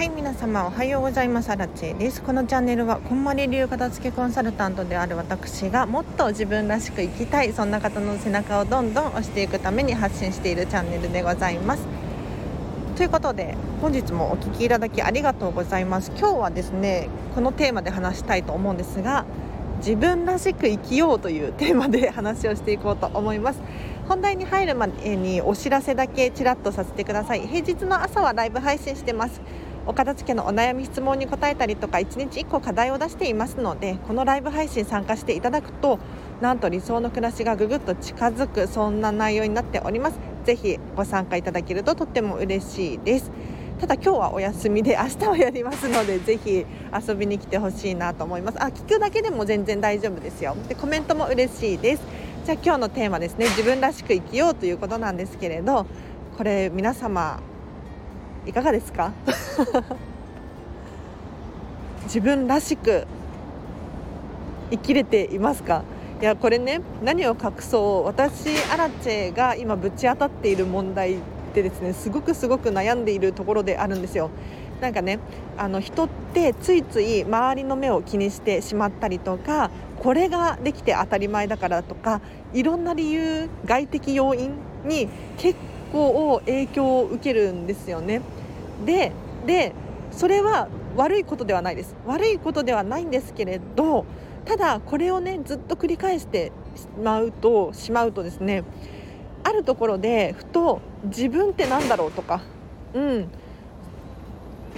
はい皆様おはようございます。アラチェです。このチャンネルはこんまり流片付けコンサルタントである私がもっと自分らしく生きたいそんな方の背中をどんどん押していくために発信しているチャンネルでございます。ということで本日もお聞きいただきありがとうございます。今日はですねこのテーマで話したいと思うんですが自分らしく生きようというテーマで話をしていこうと思います。本題に入る前にお知らせだけちらっとさせてください。平日の朝はライブ配信してます。お片付けのお悩み質問に答えたりとか1日1個課題を出していますのでこのライブ配信参加していただくとなんと理想の暮らしがぐぐっと近づくそんな内容になっております。ぜひご参加いただけるととっても嬉しいです。ただ今日はお休みで明日はやりますのでぜひ遊びに来てほしいなと思います。あ聞くだけでも全然大丈夫ですよ。でコメントも嬉しいです。じゃあ今日のテーマですね。自分らしく生きようということなんですけれどこれ皆様いかがですか？自分らしく生きれていますか？いやこれね何を隠そう私アラチェが今ぶち当たっている問題ってですねすごくすごく悩んでいるところであるんですよ。なんかねあの人ってついつい周りの目を気にしてしまったりとかこれができて当たり前だからとかいろんな理由外的要因に結構影響を受けるんですよね。ででそれは悪いことではないです。悪いことではないんですけれどただこれをねずっと繰り返してしまうとしまうとですねあるところでふと自分って何だろうとか、うん、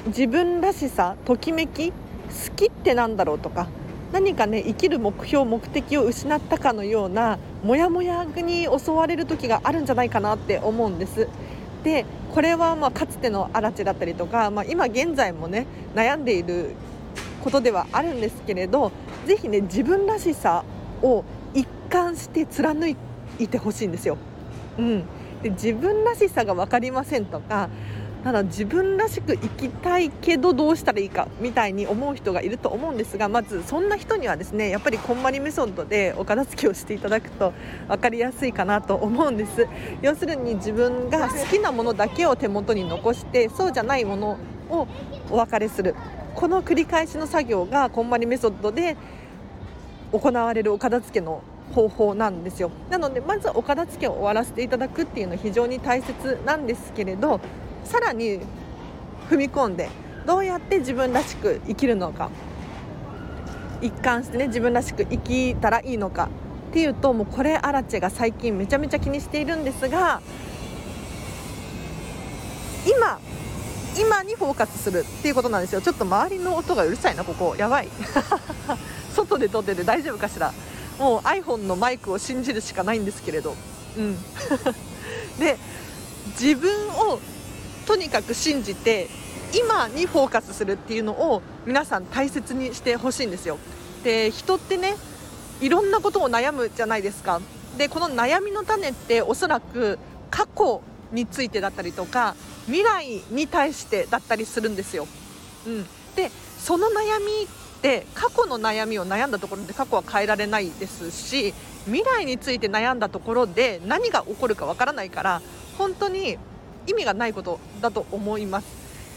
自分らしさときめき好きって何だろうとか何かね生きる目標目的を失ったかのようなモヤモヤに襲われる時があるんじゃないかなって思うんです。でこれはまあかつての荒地だったりとか、まあ、今現在もね悩んでいることではあるんですけれどぜひね自分らしさを一貫して貫いてほしいんですよ。うん、で自分らしさが分かりませんとかただ自分らしく生きたいけどどうしたらいいかみたいに思う人がいると思うんですがまずそんな人にはですねやっぱりこんまりメソッドでお片付けをしていただくと分かりやすいかなと思うんです。要するに自分が好きなものだけを手元に残してそうじゃないものをお別れする。この繰り返しの作業がこんまりメソッドで行われるお片付けの方法なんですよ。なのでまずお片付けを終わらせていただくっていうのは非常に大切なんですけれどさらに踏み込んでどうやって自分らしく生きるのか。一貫してね自分らしく生きたらいいのか。っていうともうこれアラチェが最近めちゃめちゃ気にしているんですが今今にフォーカスするっていうことなんですよ。ちょっと周りの音がうるさいなここ。やばい。外で撮ってて大丈夫かしら。もう iPhone のマイクを信じるしかないんですけれど。うん。で自分をにかく信じて今にフォーカスするっていうのを皆さん大切にしてほしいんですよ。で人ってねいろんなことを悩むじゃないですか。でこの悩みの種っておそらく過去についてだったりとか未来に対してだったりするんですよ、うん、でその悩みって過去の悩みを悩んだところで過去は変えられないですし未来について悩んだところで何が起こるかわからないから本当に意味がないことだと思います。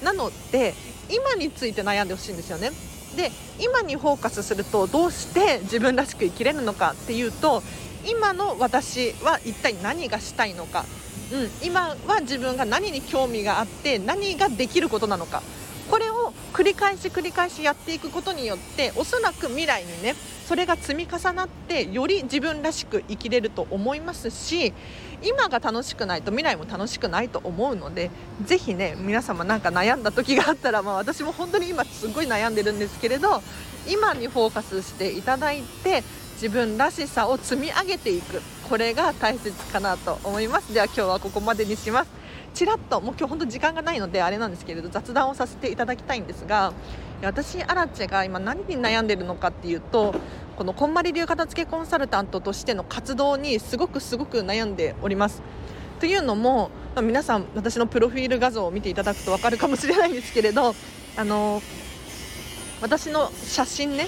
なので今について悩んでほしいんですよね。で今にフォーカスするとどうして自分らしく生きれるのかっていうと今の私は一体何がしたいのか、うん、今は自分が何に興味があって何ができることなのか。これを繰り返し繰り返しやっていくことによっておそらく未来にねそれが積み重なってより自分らしく生きれると思いますし今が楽しくないと未来も楽しくないと思うのでぜひね皆様なんか悩んだ時があったら、まあ、私も本当に今すごい悩んでるんですけれど今にフォーカスしていただいて自分らしさを積み上げていく。これが大切かなと思います。では今日はここまでにします。ちらっともう今日本当時間がないのであれなんですけれど雑談をさせていただきたいんですが私アラチェが今何に悩んでるのかっていうとこのこんまり流片付けコンサルタントとしての活動にすごくすごく悩んでおります。というのも、ま、皆さん私のプロフィール画像を見ていただくと分かるかもしれないんですけれどあの私の写真ね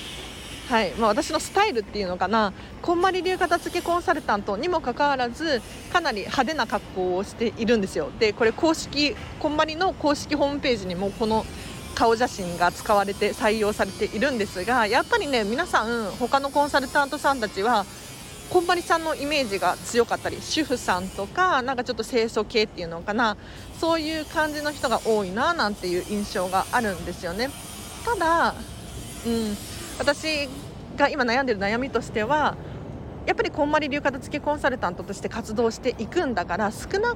はい。まあ、私のスタイルっていうのかな。こんまり流片付けコンサルタントにもかかわらずかなり派手な格好をしているんですよ。でこれ公式こんまりの公式ホームページにもこの顔写真が使われて採用されているんですがやっぱりね皆さん他のコンサルタントさんたちはこんまりさんのイメージが強かったり主婦さんとかなんかちょっと清楚系っていうのかな。そういう感じの人が多いななんていう印象があるんですよね。ただ、うん、私が今悩んでる悩みとしてはやっぱりこんまり流片付けコンサルタントとして活動していくんだから少な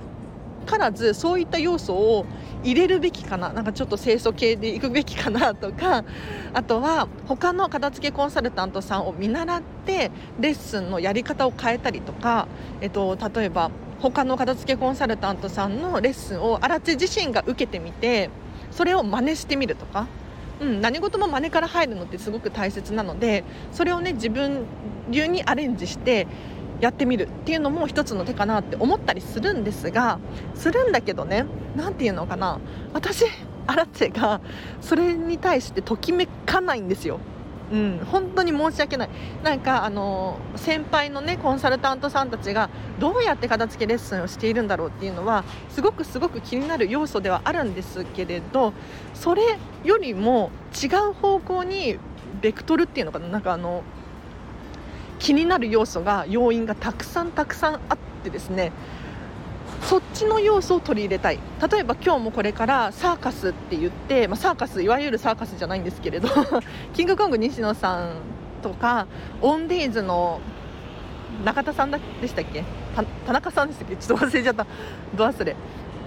からずそういった要素を入れるべきかな。なんかちょっと清楚系でいくべきかな とかあとは他の片付けコンサルタントさんを見習ってレッスンのやり方を変えたりとか、えっと、例えば他の片付けコンサルタントさんのレッスンを荒地自身が受けてみてそれを真似してみるとか、うん、何事も真似から入るのってすごく大切なのでそれをね自分流にアレンジしてやってみるっていうのも一つの手かなって思ったりするんですがするんだけどね何て言うのかな私アラチェがそれに対してときめかないんですよ。うん、本当に申し訳ない。なんかあの先輩のねコンサルタントさんたちがどうやって片付けレッスンをしているんだろうっていうのはすごくすごく気になる要素ではあるんですけれどそれよりも違う方向にベクトルっていうのかななんかあの気になる要素が要因がたくさんたくさんあってですねそっちの要素を取り入れたい。例えば今日もこれからサーカスって言って、まあ、サーカスいわゆるサーカスじゃないんですけれど キングコング西野さんとかオンデイズの中田さんでしたっけ？田中さんでしたっけ？ちょっと忘れちゃった。ど忘れ。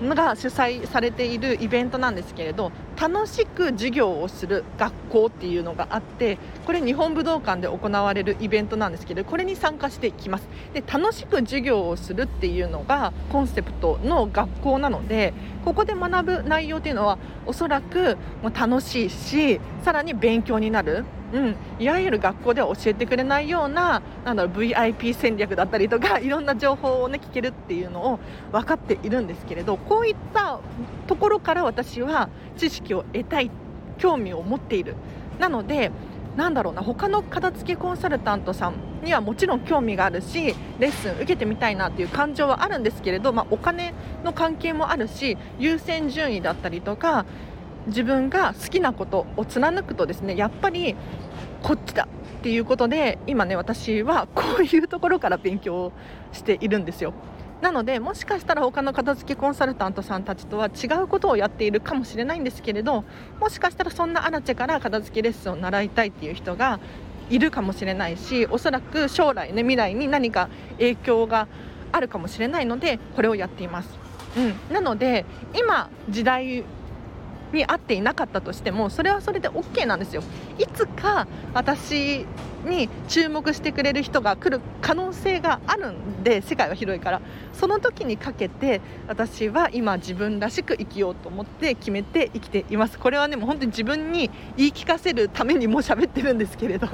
が主催されているイベントなんですけれど楽しく授業をする学校っていうのがあってこれ日本武道館で行われるイベントなんですけどこれに参加していきます。で楽しく授業をするっていうのがコンセプトの学校なのでここで学ぶ内容っていうのはおそらく楽しいしさらに勉強になる。うん、いわゆる学校では教えてくれないようななんだろう VIP 戦略だったりとか いろんな情報を、ね、聞けるっていうのを分かっているんですけれどこういったところから私は知識を得たい興味を持っている。なのでなんだろうな他の片付けコンサルタントさんにはもちろん興味があるしレッスン受けてみたいなっていう感情はあるんですけれど、まあ、お金の関係もあるし優先順位だったりとか自分が好きなことを貫くとですねやっぱりこっちだっていうことで今ね私はこういうところから勉強しているんですよなのでもしかしたら他の片付けコンサルタントさんたちとは違うことをやっているかもしれないんですけれどもしかしたらそんなアラチェから片付けレッスンを習いたいっていう人がいるかもしれないしおそらく将来ね未来に何か影響があるかもしれないのでこれをやっています。うん、なので今時代に合っていなかったとしてもそれはそれで OK なんですよ。いつか私に注目してくれる人が来る可能性があるんで世界は広いから。その時にかけて私は今自分らしく生きようと思って決めて生きています。これはねもう本当に自分に言い聞かせるためにも喋ってるんですけれど。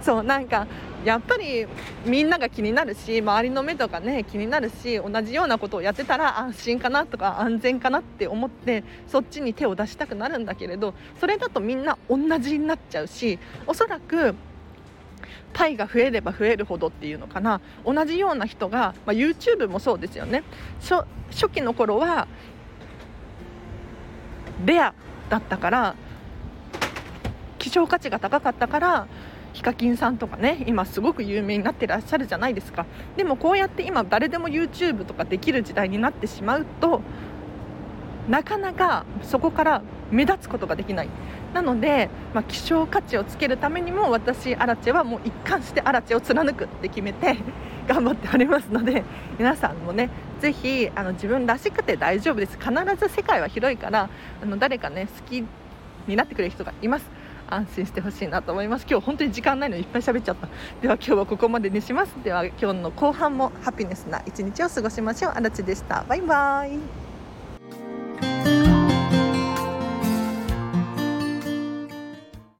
そうなんかやっぱりみんなが気になるし周りの目とかね気になるし同じようなことをやってたら安心かなとか安全かなって思ってそっちに手を出したくなるんだけれどそれだとみんな同じになっちゃうしおそらくパイが増えれば増えるほどっていうのかな。同じような人が、まあ、YouTube もそうですよね。初期の頃はレアだったから希少価値が高かったからヒカキンさんとかね今すごく有名になってらっしゃるじゃないですか。でもこうやって今誰でも YouTube とかできる時代になってしまうとなかなかそこから目立つことができない。なので、まあ、希少価値をつけるためにも私アラチェはもう一貫してアラチェを貫くって決めて 頑張っておりますので皆さんもねぜひあの自分らしくて大丈夫です。必ず世界は広いからあの誰かね好きになってくれる人がいます。安心してほしいなと思います。今日本当に時間ないのにいっぱい喋っちゃった。では今日はここまでにします。では今日の後半もハピネスな一日を過ごしましょう。あらちでした。バイバイ。